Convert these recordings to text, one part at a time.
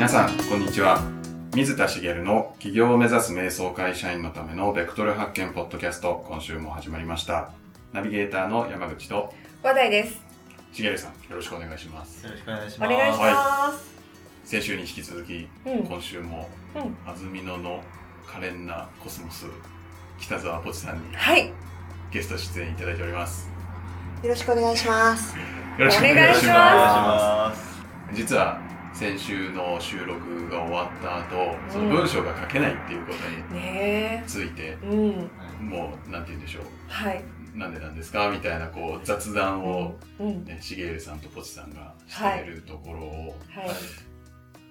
皆さんこんにちは水田茂の起業を目指す瞑想会社員のためのベクトル発見ポッドキャスト今週も始まりましたナビゲーターの山口と話題です。茂さんよろしくお願いしますよろしくお願いしおます。願いします。先週に引き続きうん。今週もうん安曇野の可憐なコスモス北沢ポチさんにはい。ゲスト出演いただいておりますよろしくお願いします。よろしくお願いしまお願いします。す実は先週の収録が終わった後その文章が書けないっていうことにねついてえ。うん。もうなんて言うんでしょうはい。なんでなんですかみたいなこう雑談を、うん。ね、しげるさんとポチさんがしてるところを、はい。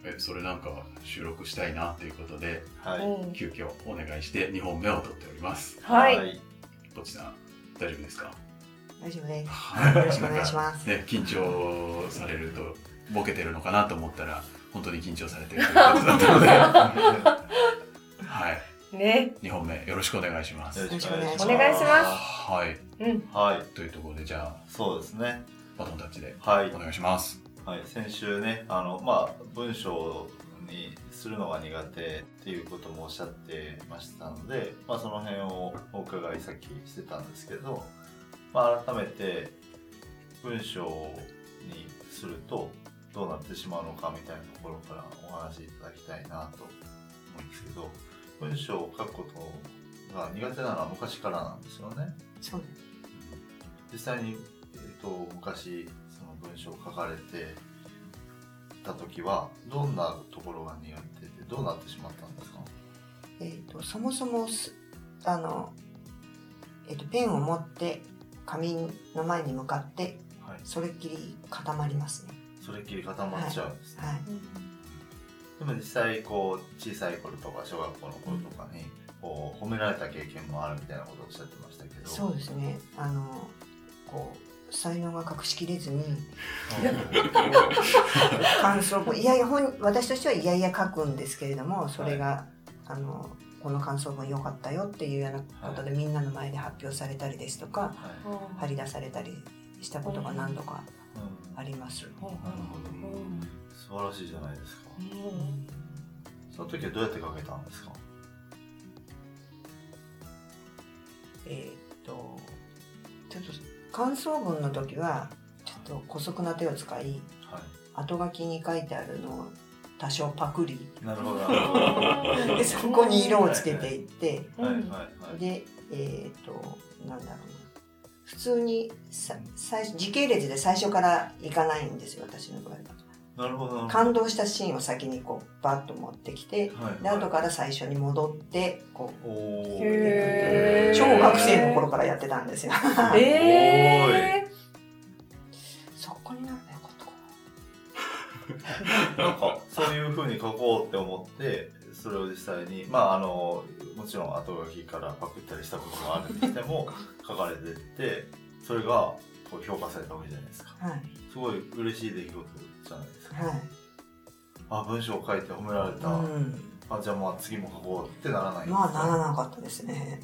えそれなんか収録したいなっていうことではい。うん。急遽お願いして2本目を撮っておりますはい。ポチさん大丈夫ですか？大丈夫です。はいよろしくお願いします。ね緊張されるとボケてるのかなと思ったら本当に緊張されてる ということだったのではいね。2本目よろしくお願いしますよろしくお願いします。お願いしますはいうん。はい。というところでじゃあそうですね。バトンタッチではいお。願いしますはい。先週ね、あの、まあ、文章にするのが苦手っていうこともおっしゃってましたので、まあ、その辺をお伺いさっきしてたんですけど、まあ、改めて文章にするとどうなってしまうのかみたいなところからお話しいただきたいなと思うんですけど、文章を書くことが苦手なのは昔からなんですよね。そう実際に、えー、と昔その文章を書かれてた時はどんなところが苦手でどうなってしまったんですか？えっ、とそもそもすあのえっ、とペンを持って紙の前に向かってはいそれっきり固まりますね。それっきり固まっちゃうんですね、はい。でも実際こう小さい頃とか小学校の頃とかにこう褒められた経験もあるみたいなことをおっしゃってましたけど。そうですね。あのこう才能が隠しきれずに 感想文いやいや本私としてはいやいや書くんですけれどもそれが、あのこの感想文良かったよっていうようなことで、みんなの前で発表されたりですとかはい。張り出されたりしたことが何度かうんあります。なるほど素晴らしいじゃないですか。その時はどうやって書けたんですか？えーっとちょっと感想文の時はちょっと姑息な手を使いは後書きに書いてあるのを多少パクリ。いなるほど。でそこに色をつけていってはい。はい。はい。でえーっとなんだろうな普通にさ最初時系列で最初からいかないんですよ私の場合は。なるほど感動したシーンを先にこうバッと持ってきてはいで後から最初に戻ってこう小学生の頃からやってたんですよ。ええ。そこになればよかったかな。んかそういうふうに書こうって思ってそれを実際にまああのもちろん後書きからパクったりしたこともあるにしても 書かれてってそれがこう評価されたわけじゃないですか。なはい。すごい嬉しい出来事じゃないですか。はい。あ文章を書いて褒められた、うん。あじゃあまあ次も書こうってならないまあならななかったですね。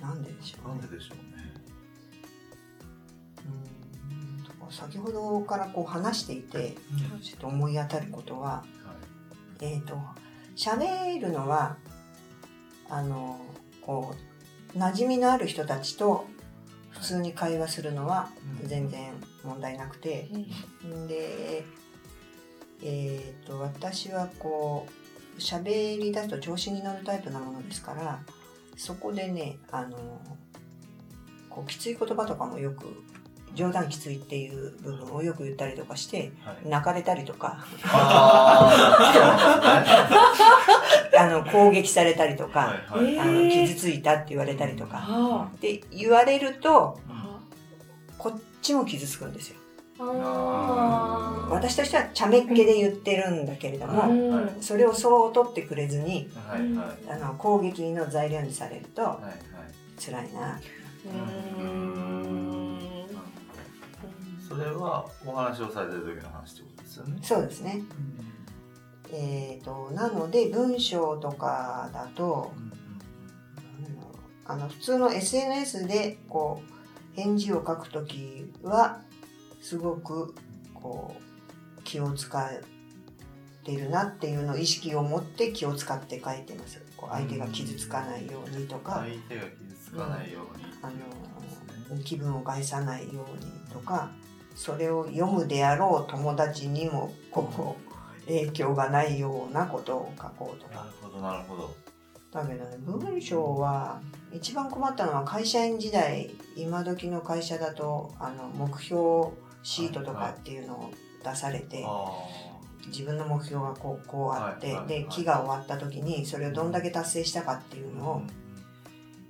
なんででしょうなんねででしょうね。うん。と先ほどからこう話していてちょっと思い当たることははい。えっ、と喋るのはあのこう馴染みのある人たちと普通に会話するのはうん全然問題なくて、でえっ、と私はこう喋り出すと調子に乗るタイプなものですからそこでねあのこうきつい言葉とかもよく冗談きついっていう部分をよく言ったりとかしてはい。泣かれたりとか。あ あの攻撃されたりとか、あのえー傷ついたって言われたりとか、あ。で言われるとあ。こっちも傷つくんですよ。私としては茶目っ気で言ってるんだけれども、それをそう取ってくれずにはいはい。あの攻撃の材料にされるとはいはい。辛いな。うーん。それはお話をされてる時の話ってことですよね。そうですね。えー、となので文章とかだとあの普通の SNS でこう返事を書くときはすごくこう気を使っってるなっていうのを意識を持って気を使って書いてますこう相手が傷つかないようにとか、相手が傷つかないようにあの気分を害さないようにとかそれを読むであろう友達にもこう影響がないようなことを書こうとか。なるほどなるほど。だけどね。文章は一番困ったのは会社員時代今時の会社だとあの目標シートとかっていうのを出されて、あ自分の目標がこうこうあって、で期が終わった時にそれをどんだけ達成したかっていうあのを、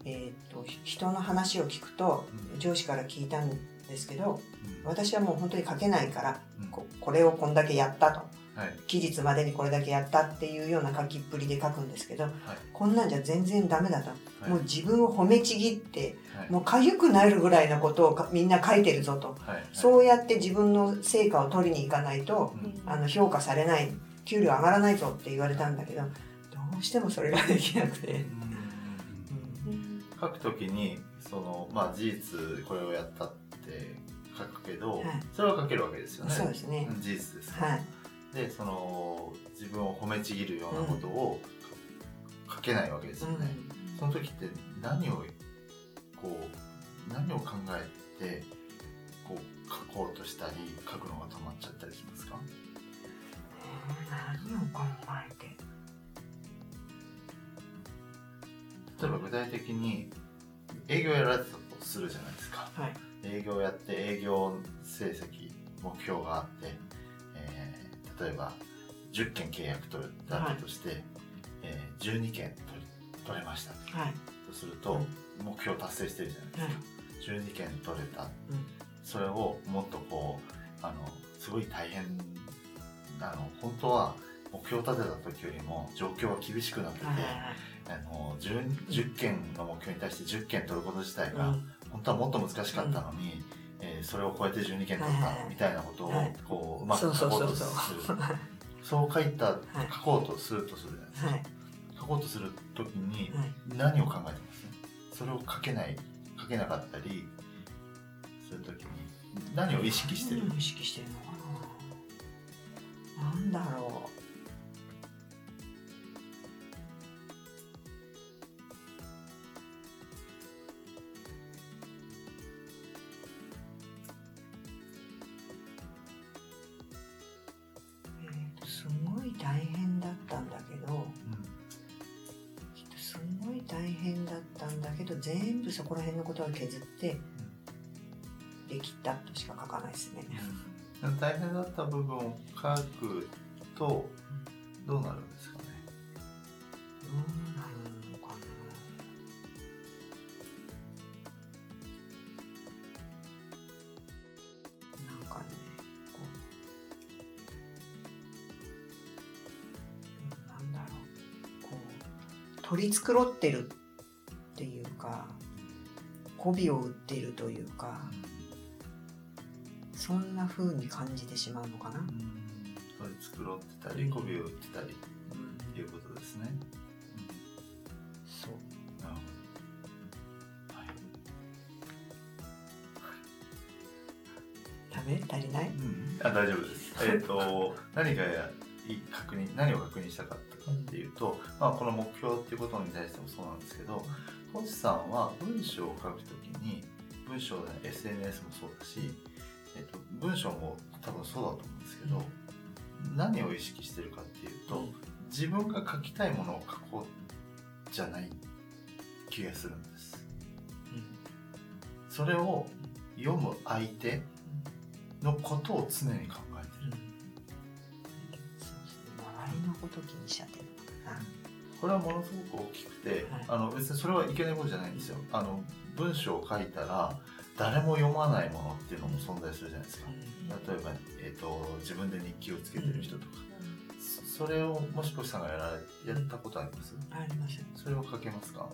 えー、と人の話を聞くとうん。上司から聞いたんですけどうん。私はもう本当に書けないからうん。ここれをこんだけやったと。はい。期日までにこれだけやったっていうような書きっぷりで書くんですけどはい。こんなんじゃ全然ダメだと、はい。もう自分を褒めちぎってはい。もう痒くなるぐらいなことをかみんな書いてるぞと。はい。そうやって自分の成果を取りに行かないとうん。あの評価されない給料上がらないぞって言われたんだけどどうしてもそれができなくて、うん。書くときにそのまあ事実これをやったって書くけど、はい。それは書けるわけですよね。そうですね。うん事実ですか。ら、はい。でその自分を褒めちぎるようなことを書けないわけですよね、その時って何をこう何を考えてこう書こうとしたり書くのが止まっちゃったりしますか？何を考えて？例えば具体的に営業やられてたとするじゃないですか。はい営業やって営業成績目標があって、えー例えば10件契約取れたとして、えー12件取り取れました。はい。とすると、目標達成してるじゃないですか、はい。12件取れた、それをもっとこうあのすごい大変あの。本当は目標を立てた時よりも状況が厳しくなってて、はいあの 10, 10件の目標に対して10件取ること自体が、うん本当はもっと難しかったのに、えーそれを超えて12件取ったみたいなことを、はい。こううまく書こうとする。そう書いた、い。書こうとするとするじゃないですか、はい。書こうとする時にはい。何を考えてます？それを書けない書けなかったりする時に何を意識してる、意識してるのかな。なんだろう全部そこら辺のことは削ってできたとしか書かないですね。うん大変だった部分を書くとどうなるんですかね？どうなるのかな。なんかね、こう、うんなんだろう、こう取り繕ってるか、媚びを売っているというか、そんな風に感じてしまうのかな。取り繕ってたり媚びを売ってたりっていうことですね、そう。なるほど。はい。ダメ足りない？あ大丈夫です。えっ、と何が確認何を確認したかったかっていうと、まあこの目標っていうことに対してもそうなんですけど、星さんは文章を書くときに文章で SNS もそうだし、えっ、と文章も多分そうだと思うんですけど、何を意識してるかっていうと、自分が書きたいものを書こうじゃない気がするんです。それを読む相手のことを常に考えてる。周りのこと気にしちゃってる。これはものすごく大きくて、はいあの別にそれはいけないことじゃないんですよ。あの文章を書いたら誰も読まないものっていうのも存在するじゃないですか。例えば、えー、と自分で日記をつけてる人とか、そそれをもしこさんがやられやったことあります？ありますよ。それを書けますか、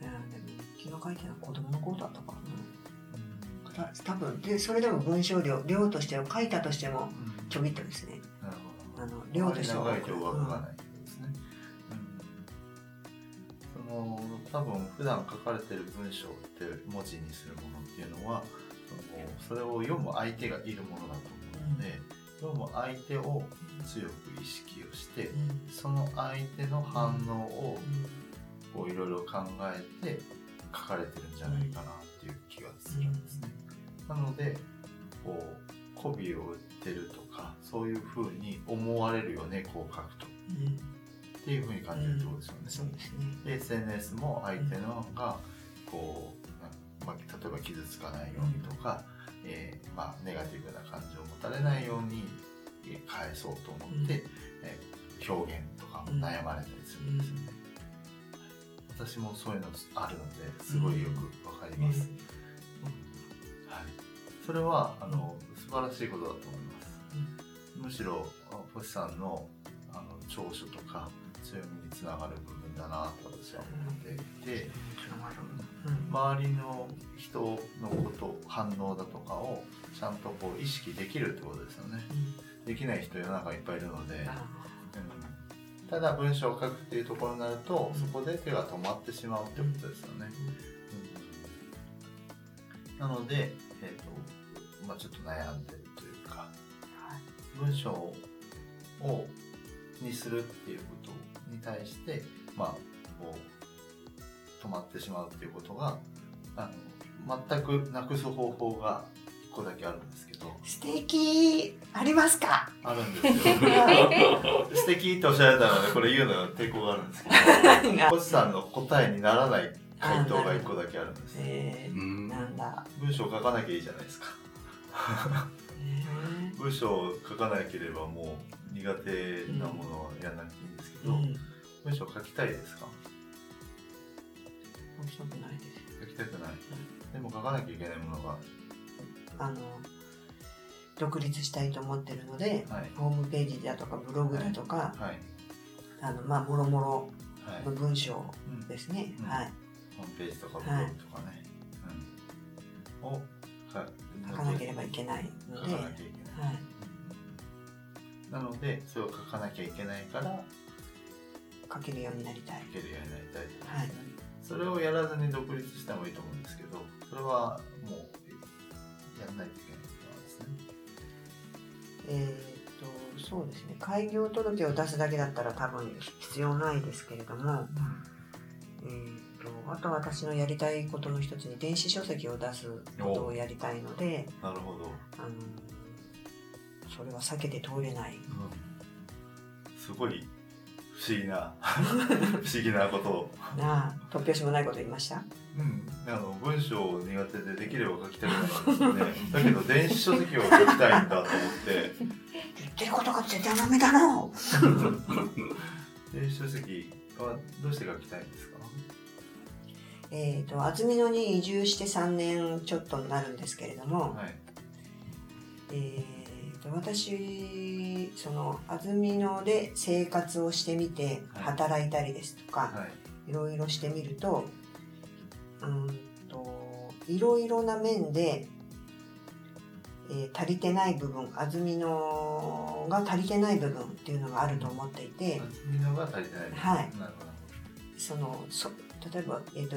いやでも気が書いてるのは子供の頃だったからな。た多分でそれでも文章量量としては書いたとしてもうんちょびっとですね。なるほど。あの量としては長いと上書かない多分普段書かれてる文章って文字にするものっていうのはそれを読む相手がいるものだと思うので、どうも相手を強く意識をしてその相手の反応をこういろいろ考えて書かれてるんじゃないかなっていう気がするんですね。なのでこう媚びを売ってるとかそういうふうに思われるよねこう書くとっていうふうに感じるってことですよね。そうですね。で SNS も相手のがこう、まあ、例えば傷つかないようにとか、えーまあ、ネガティブな感情を持たれないようにえー返そうと思って、えー表現とかも悩まれたりするんですよね。私もそういうのあるのですごいよくわかります。はい、それはあの素晴らしいことだと思います。むしろあ星さんのあの長所とか強みにつながる部分だなと私は思っていて、周りの人のこと反応だとかをちゃんとこう意識できるってことですよね。できない人世の中いっぱいいるので、うん。ただ文章を書くっていうところになるとそこで手が止まってしまうってことですよね。うん。なので、えーとまあ、ちょっと悩んでるというか文章をにするっていうことに対して、まあ、こう止まってしまうっていうことがあの全くなくす方法が1個だけあるんですけど。素敵。ありますか？あるんですよ。素敵っておっしゃられたのでこれ言うのは抵抗があるんですけど。星さんの答えにならない回答が1個だけあるんです。え。なんだ、文章を書かなきゃいいじゃないですか。え。文章を書かなければもう苦手なものはやらなくていいけど、ーうん。文章書きたいですか？面白くないです。書きたくない。でも書かなきゃいけないものが。あの独立したいと思ってるので、はい。ホームページだとかブログだとか、はい。あのまあもろもろはい。の文章うんですね、うん。はい。ホームページとかブログとかね、うん、をか書かなければいけないので、は書かなきゃいけない、い、なのでそれを書かなきゃいけないから書けるようになりたい。書けるようになりたい。はい。それをやらずに独立してもいいと思うんですけどそれはもうやらないといけないですね。えーっとそうですね。開業届を出すだけだったら多分必要ないですけれども、えーっとあと私のやりたいことの一つに電子書籍を出すことをやりたいのでなるほど、あのそれは避けて通れない。すごい不思議な。不思議なことを。なあ突拍子もないこと言いました？うん、あの文章苦手でできれば書きたくないんですよね。だけど電子書籍を書きたいんだと思って。言ってることが絶対ダメだろ 電子書籍はどうして書きたいんですか？えー、と安曇野に移住して3年ちょっとになるんですけれども、はい。えー、と私その安曇野で生活をしてみてはい。働いたりですとか、はい。い、ろいろしてみるとうんといろいろな面で、えー足りてない部分安曇野が足りてない部分っていうのがあると思っていて、厚みのが足りてないはい。そのそ例えば、えーと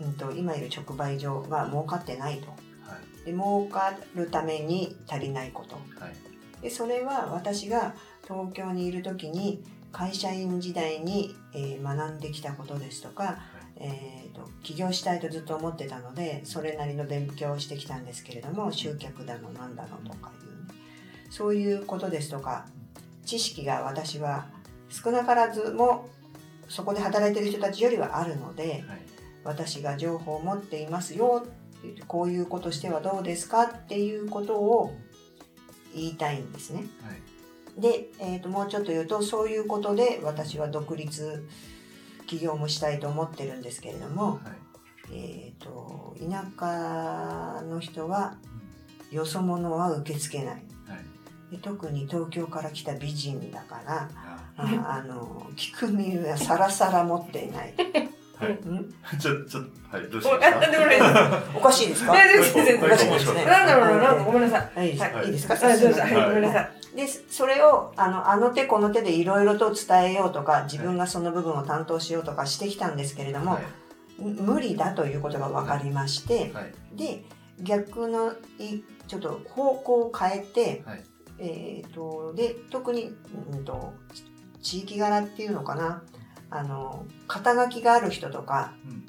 うん、と今いる直売所が儲かってないとで儲かるために足りないこと。はい。でそれは私が東京にいる時に会社員時代に、えー学んできたことですとか、えー、と起業したいとずっと思ってたのでそれなりの勉強をしてきたんですけれども集客だのなんだのとかいうね。そういうことですとか知識が私は少なからずもそこで働いてる人たちよりはあるのではい。私が情報を持っていますよっこういうことしてはどうですかっていうことを言いたいんですね。はい。で、えー、ともうちょっと言うとそういうことで私は独立起業もしたいと思ってるんですけれども、はい。えー、と田舎の人はよそ者は受け付けない。はい。で特に東京から来た美人だからあの聞く耳はさらさら持っていない、はい。ん。ちょちょはいどうしおましたおか？しいですか全然全然おかしいですねなんだろうななんかごめんなさいはいいいですはいいいですかあどうぞはいはいごめんなさいでそれをあのあの手この手でいろいろと伝えようとか自分がその部分を担当しようとかしてきたんですけれども、はい無理だということが分かりまして、はいで、逆のいちょっと方向を変えて、はいえー、とで特に、うん、と地域柄っていうのかなあの肩書きがある人とかうん。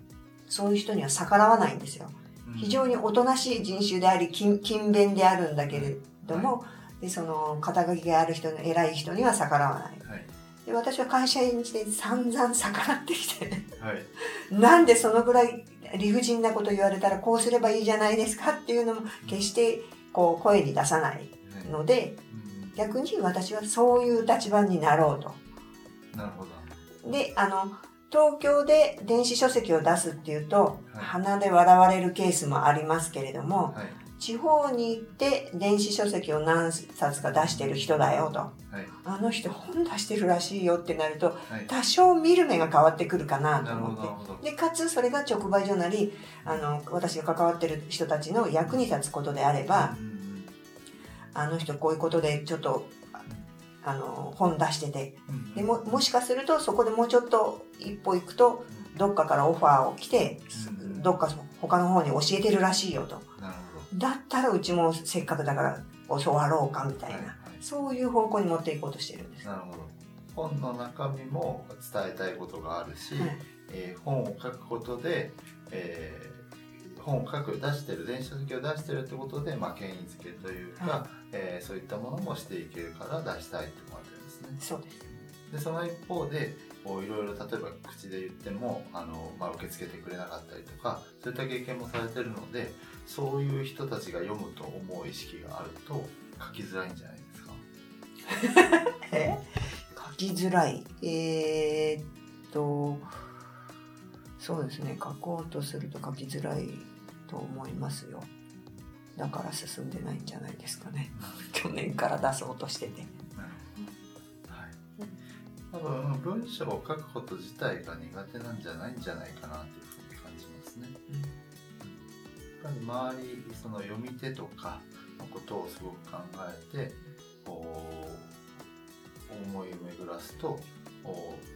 そういう人には逆らわないんですよ。非常におとなしい人種であり勤勤勉であるんだけれども、でその肩書きがある人の偉い人には逆らわない。はい。で私は会社員して散々逆らってきて。はい。なんでそのぐらい理不尽なこと言われたらこうすればいいじゃないですかっていうのも決してこう声に出さないはい。のでうん。逆に私はそういう立場になろうと。なるほどであの東京で電子書籍を出すっていうと、はい。鼻で笑われるケースもありますけれどもはい。地方に行って電子書籍を何冊か出してる人だよと。はい。あの人本出してるらしいよってなるとはい。多少見る目が変わってくるかなと思って。でかつそれが直売所なりあの私が関わってる人たちの役に立つことであれば、あの人こういうことでちょっとあの本出してて。うんでももしかするとそこでもうちょっと一歩行くとどっかからオファーを来てうん。どっか他の方に教えてるらしいよと。だったらうちもせっかくだから教わろうかみたいな、どはいはい。そういう方向に持っていこうとしてるんです。なるほど。本の中身も伝えたいことがあるし、はい。えー本を書くことで、えー本を書く出してる電子書籍を出してるってことで、まあ、権威づけというか、はえーそういったものもしていけるから出したいって思われてるんですね。そうです。でその一方でこういろいろ例えば口で言ってもあの、まあ、受け付けてくれなかったりとかそういった経験もされてるのでそういう人たちが読むと思う意識があると書きづらいんじゃないですか。え？書きづらい。えーっと、そうですね。書こうとすると書きづらいと思いますよ。だから進んでないんじゃないですかね。去年から出そうとしてて。はい、多分文章を書くこと自体が苦手なんじゃないんじゃないかなっていうふうに感じますね。やっぱり周りその読み手とかのことをすごく考えてこう思いを巡らすと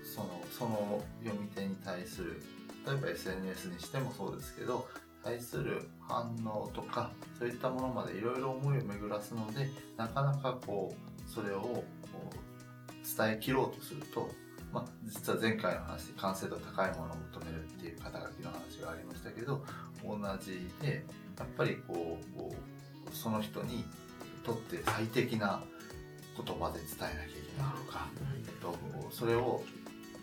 そのその読み手に対する例えば SNS にしてもそうですけど対する反応とかそういったものまでいろいろ思いを巡らすのでなかなかこうそれをこう伝えきろうとすると、まあ、実は前回の話で完成度高いものを求めるっていう肩書きの話がありましたけど同じでやっぱりこうこうその人にとって最適な言葉で伝えなきゃいけないとか、えっと、それを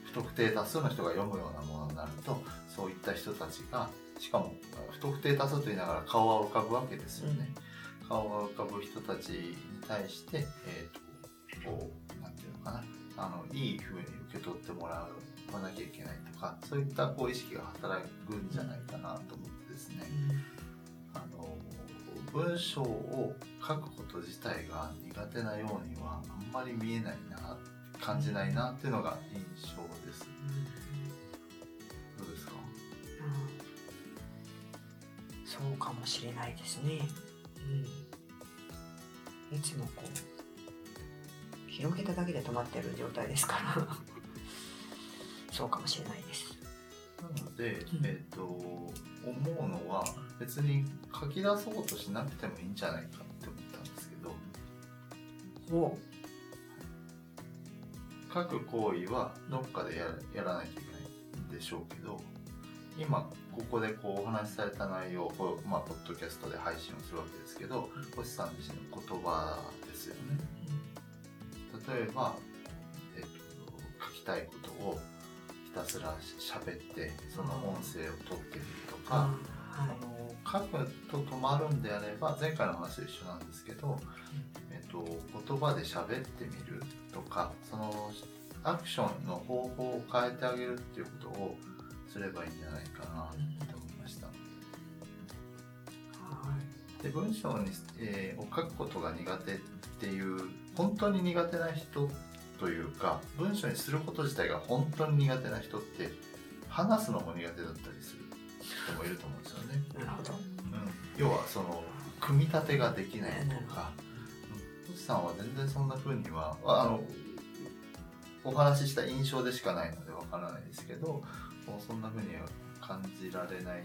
不特定多数の人が読むようなものになるとそういった人たちがしかも不特定多数と言いながら顔は浮かぶわけですよね。顔が浮かぶ人たちに対して、えー、とこうなんていうのかな。あのいい風に受け取ってもらわなきゃいけないとかそういったこう意識が働くんじゃないかなと思ってですね、あの文章を書くこと自体が苦手なようにはあんまり見えないな感じないなっていうのが印象です。どうですか？うんそうかもしれないですね。うん、いつもこう広げただけで止まってる状態ですから。そうかもしれないです。なので、うん。えっ、と思うのは別に書き出そうとしなくてもいいんじゃないかって思ったんですけど。お。書く行為はどっかでややらないといけないんでしょうけど今ここでこうお話しされた内容をまあ、ポッドキャストで配信をするわけですけど星さん自身の言葉ですよね。例えば、えっと書きたいことをひたすら喋ってその音声を取ってみるとか、はあの書くと止まるんであれば前回の話と一緒なんですけど、えっと、言葉で喋ってみるとかそのアクションの方法を変えてあげるっていうことをすればいいんじゃないかなと思いました。で文章に、えーを書くことが苦手っていう本当に苦手な人というか文章にすること自体が本当に苦手な人って話すのも苦手だったりする人もいると思うんですよね。い、なるほど。うん、要はその組み立てができないとか星さんは全然そんな風にはあのお話しした印象でしかないのでわからないですけどもうそんな風には感じられない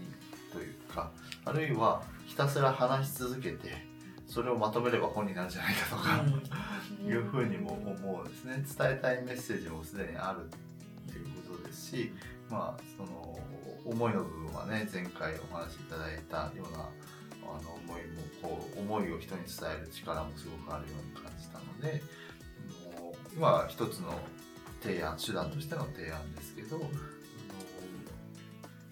というかあるいはひたすら話し続けてそれをまとめれば本になるんじゃないかとか、いうふうにも思うんですね。伝えたいメッセージもすでにあるっていうことですしまあその思いの部分はね前回お話しいただいたようなあの思いもこう思いを人に伝える力もすごくあるように感じたのでもう今は一つの提案手段としての提案ですけど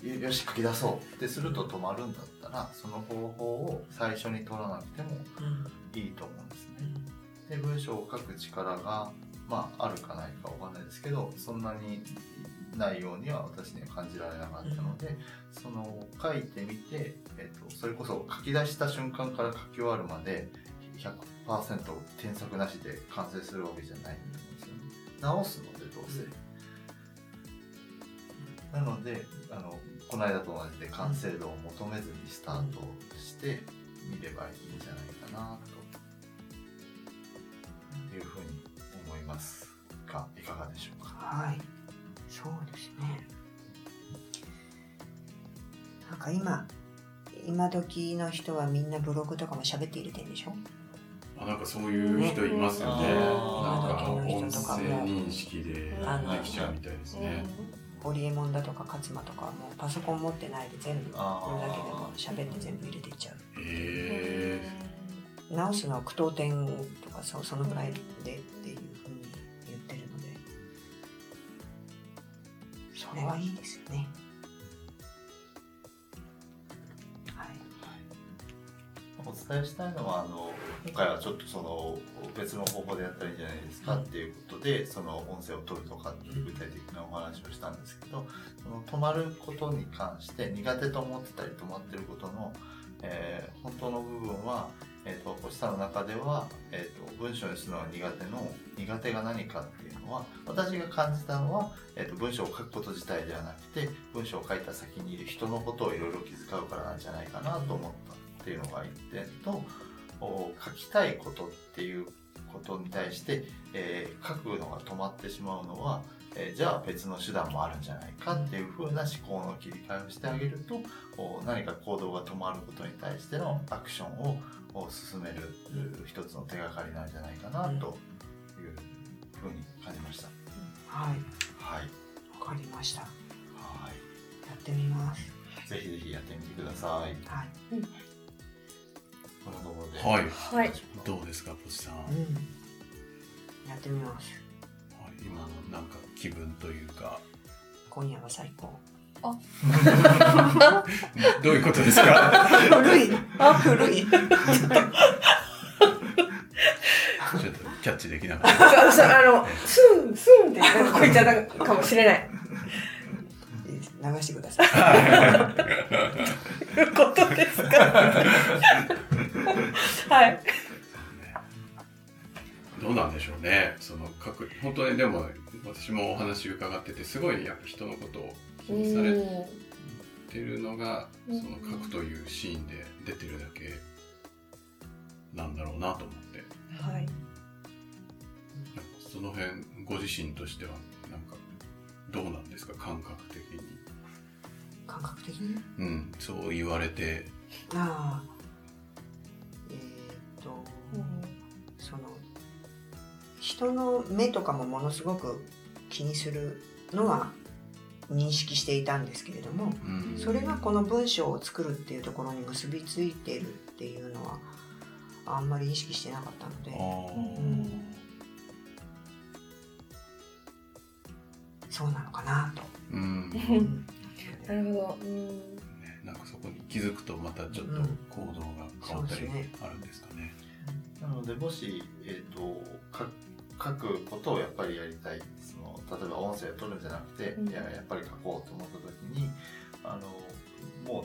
よし書き出そうってすると止まるんだったらその方法を最初に取らなくてもいいと思うんですね。で文章を書く力が、まあ、あるかないかわかんないですけどそんなにないようには私には感じられなかったので、その書いてみて、えっと、それこそ書き出した瞬間から書き終わるまで100%添削なしで完成するわけじゃないんですよね。直すのでどうせ。なのであのこの間と同じで完成度を求めずにスタートしてみればいいんじゃないかなと。いうふうに思いますがいかがでしょうか？はい、そうですね。なんか今、今時の人はみんなブログとかも喋って入れてるでしょ？あなんかそういう人いますよね。ねなんか音声認識でできちゃうみたいですね。ホリエモンだとか勝間とかはもうパソコン持ってないで全部これだけでも喋って全部入れていっちゃう。へえ。直すのは句読点とかそそのぐらいでっていうふうに言ってるのでそれはいいですよね。はい。お伝えしたいのはあの今回はちょっとその別の方法でやったらいいんじゃないですかっていうことでその音声を取るとかっていう具体的なお話をしたんですけどその止まることに関して苦手と思ってたり止まってることの、えー本当の部分は、えー、と星さんの中では、えー、と文章にするのが苦手の苦手が何かっていうのは私が感じたのは、えー、と文章を書くこと自体ではなくて文章を書いた先にいる人のことをいろいろ気遣うからなんじゃないかなと思ったっていうのが一点とお書きたいことっていうことに対して、えー書くのが止まってしまうのは、えーじゃあ別の手段もあるんじゃないかっていう風な思考の切り替えをしてあげるとお何か行動が止まることに対してのアクションをお進めるう一つの手がかりなんじゃないかなという風に感じました。はい。はい、わかりました。やはってみます。い、ぜひぜひやってみてください。はい。このところで、はい。はいどうですか、ポチさん？はい、うん。やってみます。今のなんか気分というか。今夜は最高。どういうことですか？古い。あ、古い。ちょっとキャッチできなかった。あのスンスンってなんかこいちゃったかもしれない流してください。ということですか？はいどうなんでしょうね。その書く本当にでも私もお話伺っててすごいやっぱ人のことを気にされてるのがその書くというシーンで出てるだけなんだろうなと思って。はいその辺ご自身としてはなんかどうなんですか？感覚的に。感覚的に？うん、そう言われて。ああ。人の目とかもものすごく気にするのは認識していたんですけれども、うん、それがこの文章を作るっていうところに結びついてるっていうのはあんまり意識してなかったのでうん。そうなのかなと。なるほど。うん。ね、なんかそこに気づくとまたちょっとうん。行動が変わったりあるんですかね。なのでもし、えー、とか書くことをやっぱりやりたい。その例えば音声を取るんじゃなくて、うん。いややっぱり書こうと思った時にあのもう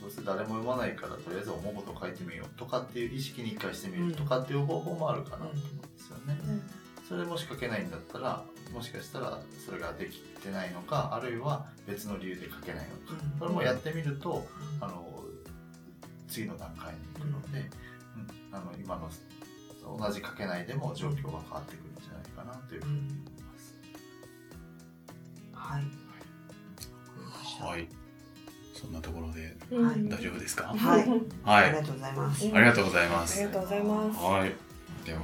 どうせ誰も読まないからとりあえず思うことを書いてみようとかっていう意識に一回してみるとかっていう方法もあるかなと思うんですよね。それでもし書けないんだったらもしかしたらそれができてないのかあるいは別の理由で書けないのか。うん。それもやってみるとあの次の段階に行くので、うん、あの今の同じ書けないでも状況が変わってくるんじゃないかなというふうに思います。はい。はい。そんなところでうん大丈夫ですか？はい。はい。ありがとうございます。うんありがとうございまあすりがとうございます。はい。では、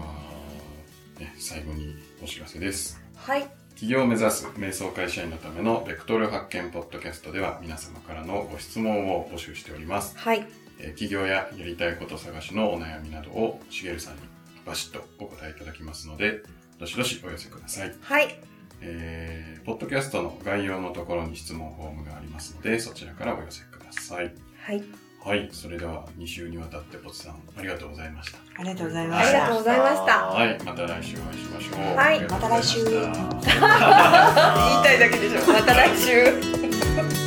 ね、最後にお知らせです。はい。起業を目指す瞑想会社員のためのベクトル発見ポッドキャストでは皆様からのご質問を募集しております。はい。えー起業ややりたいこと探しのお悩みなどをしげるさんにバシッとお答えいただきますのでどしどしお寄せください、はい。えーポッドキャストの概要のところに質問フォームがありますのでそちらからお寄せください。はい。はい。それでは2週にわたってポツさんありがとうございました。ありがとうございました。ありがとう。ございました。はい。また来週お会いしましょう。はい。また来週。言いたいだけでしょ。また来週